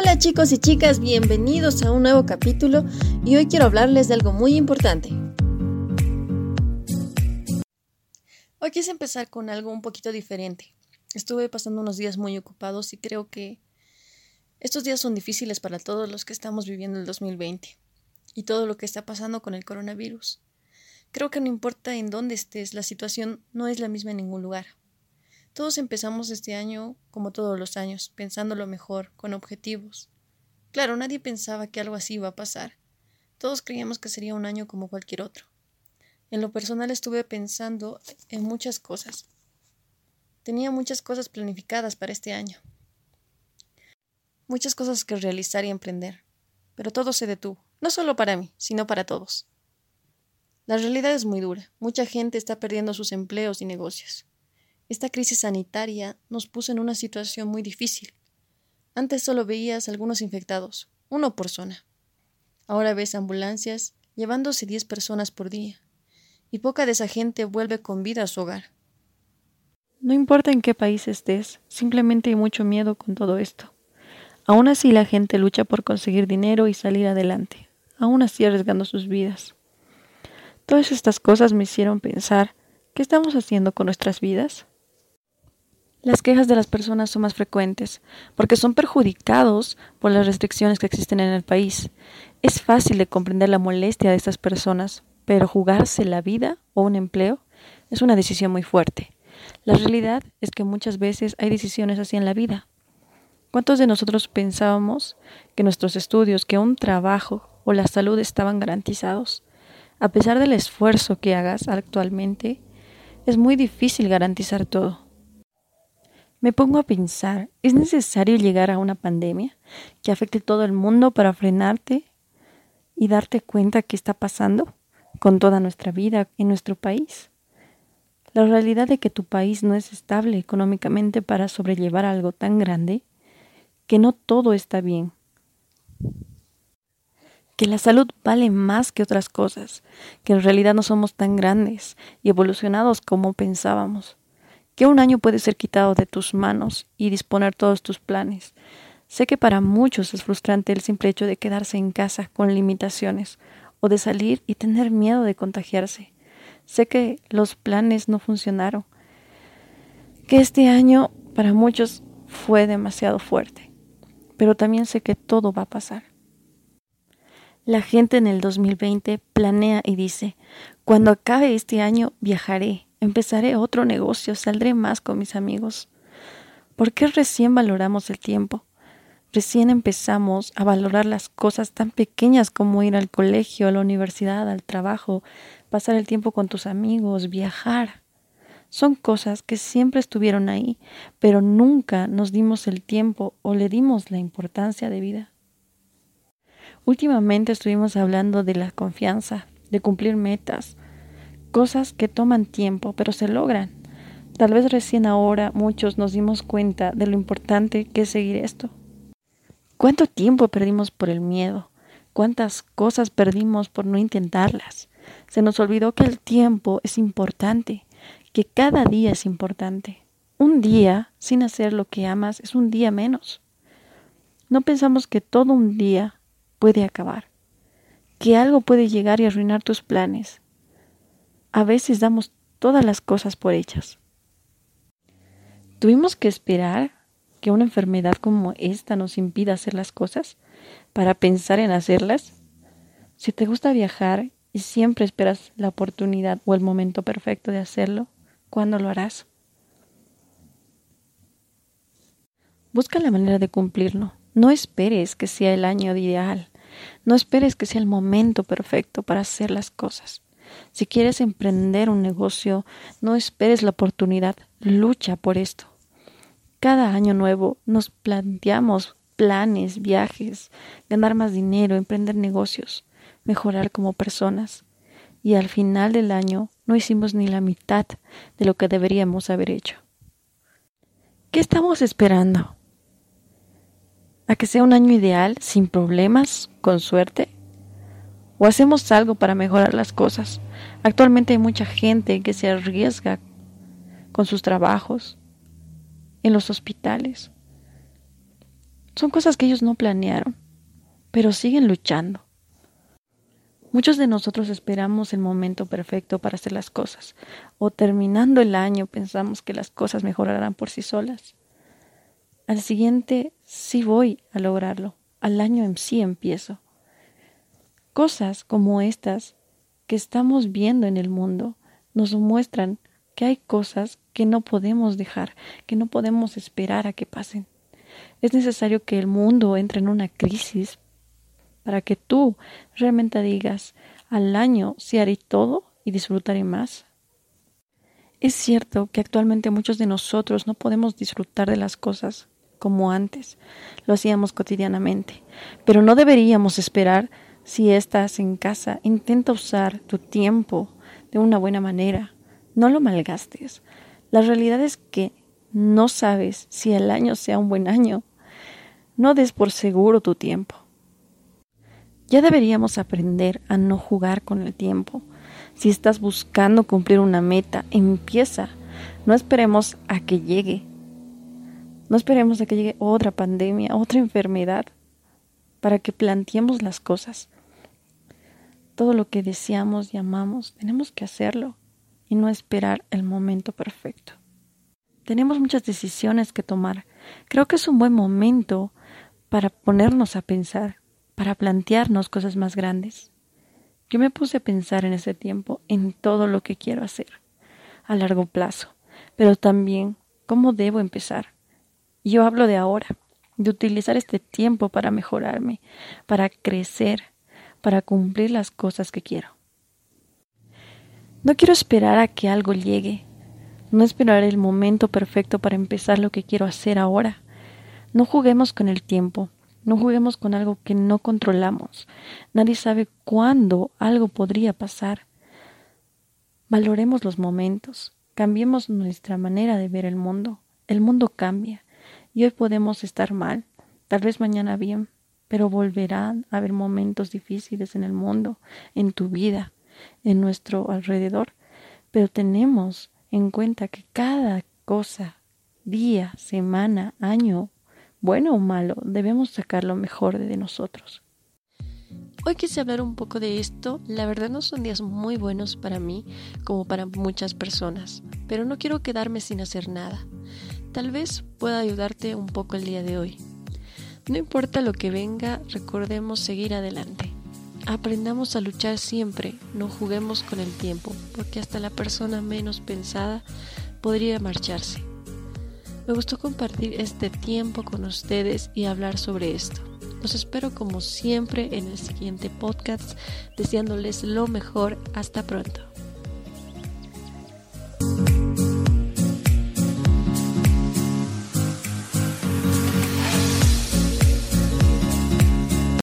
Hola chicos y chicas, bienvenidos a un nuevo capítulo y hoy quiero hablarles de algo muy importante. Hoy quise empezar con algo un poquito diferente. Estuve pasando unos días muy ocupados y creo que estos días son difíciles para todos los que estamos viviendo el 2020 y todo lo que está pasando con el coronavirus. Creo que no importa en dónde estés, la situación no es la misma en ningún lugar. Todos empezamos este año, como todos los años, pensando lo mejor, con objetivos. Claro, nadie pensaba que algo así iba a pasar. Todos creíamos que sería un año como cualquier otro. En lo personal estuve pensando en muchas cosas. Tenía muchas cosas planificadas para este año. Muchas cosas que realizar y emprender. Pero todo se detuvo, no solo para mí, sino para todos. La realidad es muy dura. Mucha gente está perdiendo sus empleos y negocios. Esta crisis sanitaria nos puso en una situación muy difícil. Antes solo veías algunos infectados, uno por zona. Ahora ves ambulancias llevándose 10 personas por día, y poca de esa gente vuelve con vida a su hogar. No importa en qué país estés, simplemente hay mucho miedo con todo esto. Aún así la gente lucha por conseguir dinero y salir adelante, aún así arriesgando sus vidas. Todas estas cosas me hicieron pensar, ¿qué estamos haciendo con nuestras vidas? Las quejas de las personas son más frecuentes porque son perjudicados por las restricciones que existen en el país. Es fácil de comprender la molestia de estas personas, pero jugarse la vida o un empleo es una decisión muy fuerte. La realidad es que muchas veces hay decisiones así en la vida. ¿Cuántos de nosotros pensábamos que nuestros estudios, que un trabajo o la salud estaban garantizados? A pesar del esfuerzo que hagas actualmente, es muy difícil garantizar todo. Me pongo a pensar, ¿es necesario llegar a una pandemia que afecte todo el mundo para frenarte y darte cuenta qué está pasando con toda nuestra vida en nuestro país? La realidad de que tu país no es estable económicamente para sobrellevar algo tan grande, que no todo está bien, que la salud vale más que otras cosas, que en realidad no somos tan grandes y evolucionados como pensábamos que un año puede ser quitado de tus manos y disponer todos tus planes. Sé que para muchos es frustrante el simple hecho de quedarse en casa con limitaciones o de salir y tener miedo de contagiarse. Sé que los planes no funcionaron, que este año para muchos fue demasiado fuerte, pero también sé que todo va a pasar. La gente en el 2020 planea y dice, cuando acabe este año viajaré, Empezaré otro negocio, saldré más con mis amigos. ¿Por qué recién valoramos el tiempo? Recién empezamos a valorar las cosas tan pequeñas como ir al colegio, a la universidad, al trabajo, pasar el tiempo con tus amigos, viajar. Son cosas que siempre estuvieron ahí, pero nunca nos dimos el tiempo o le dimos la importancia de vida. Últimamente estuvimos hablando de la confianza, de cumplir metas, cosas que toman tiempo, pero se logran. Tal vez recién ahora muchos nos dimos cuenta de lo importante que es seguir esto. ¿Cuánto tiempo perdimos por el miedo? ¿Cuántas cosas perdimos por no intentarlas? Se nos olvidó que el tiempo es importante, que cada día es importante. Un día sin hacer lo que amas es un día menos. No pensamos que todo un día puede acabar, que algo puede llegar y arruinar tus planes, a veces damos todas las cosas por hechas. ¿Tuvimos que esperar que una enfermedad como esta nos impida hacer las cosas para pensar en hacerlas? Si te gusta viajar y siempre esperas la oportunidad o el momento perfecto de hacerlo, ¿cuándo lo harás? Busca la manera de cumplirlo. No esperes que sea el año ideal. No esperes que sea el momento perfecto para hacer las cosas. Si quieres emprender un negocio, no esperes la oportunidad, lucha por esto. Cada año nuevo nos planteamos planes, viajes, ganar más dinero, emprender negocios, mejorar como personas. Y al final del año no hicimos ni la mitad de lo que deberíamos haber hecho. ¿Qué estamos esperando? ¿A que sea un año ideal, sin problemas, con suerte? O hacemos algo para mejorar las cosas. Actualmente hay mucha gente que se arriesga con sus trabajos, en los hospitales. Son cosas que ellos no planearon, pero siguen luchando. Muchos de nosotros esperamos el momento perfecto para hacer las cosas, o terminando el año pensamos que las cosas mejorarán por sí solas. Al siguiente sí voy a lograrlo, al año en sí empiezo. Cosas como estas que estamos viendo en el mundo nos muestran que hay cosas que no podemos dejar, que no podemos esperar a que pasen. Es necesario que el mundo entre en una crisis para que tú realmente digas al año si haré todo y disfrutaré más. Es cierto que actualmente muchos de nosotros no podemos disfrutar de las cosas como antes lo hacíamos cotidianamente, pero no deberíamos esperar si estás en casa. Intenta usar tu tiempo de una buena manera. No lo malgastes. La realidad es que no sabes si el año sea un buen año. No des por seguro tu tiempo. Ya deberíamos aprender a no jugar con el tiempo. Si estás buscando cumplir una meta, empieza. No esperemos a que llegue. No esperemos a que llegue otra pandemia, otra enfermedad, para que planteemos las cosas. Todo lo que deseamos y amamos, tenemos que hacerlo y no esperar el momento perfecto. Tenemos muchas decisiones que tomar. Creo que es un buen momento para ponernos a pensar para plantearnos cosas más grandes. Yo me puse a pensar en ese tiempo en todo lo que quiero hacer a largo plazo, pero también cómo debo empezar. Yo hablo de ahora, de utilizar este tiempo para mejorarme, para crecer, para cumplir las cosas que quiero. No quiero esperar a que algo llegue, no esperar el momento perfecto para empezar lo que quiero hacer ahora. No juguemos con el tiempo, no juguemos con algo que no controlamos. Nadie sabe cuándo algo podría pasar. Valoremos los momentos. Cambiemos nuestra manera de ver el mundo. El mundo cambia. Y hoy podemos estar mal, tal vez mañana bien, pero volverán a haber momentos difíciles en el mundo, en tu vida, en nuestro alrededor. Pero tenemos en cuenta que cada cosa, día, semana, año, bueno o malo, debemos sacar lo mejor de nosotros. Hoy quise hablar un poco de esto. La verdad no son días muy buenos para mí como para muchas personas, pero no quiero quedarme sin hacer nada. Tal vez pueda ayudarte un poco el día de hoy. No importa lo que venga, recordemos seguir adelante. Aprendamos a luchar siempre, no juguemos con el tiempo, porque hasta la persona menos pensada podría marcharse. Me gustó compartir este tiempo con ustedes y hablar sobre esto. Los espero como siempre en el siguiente podcast, deseándoles lo mejor. Hasta pronto.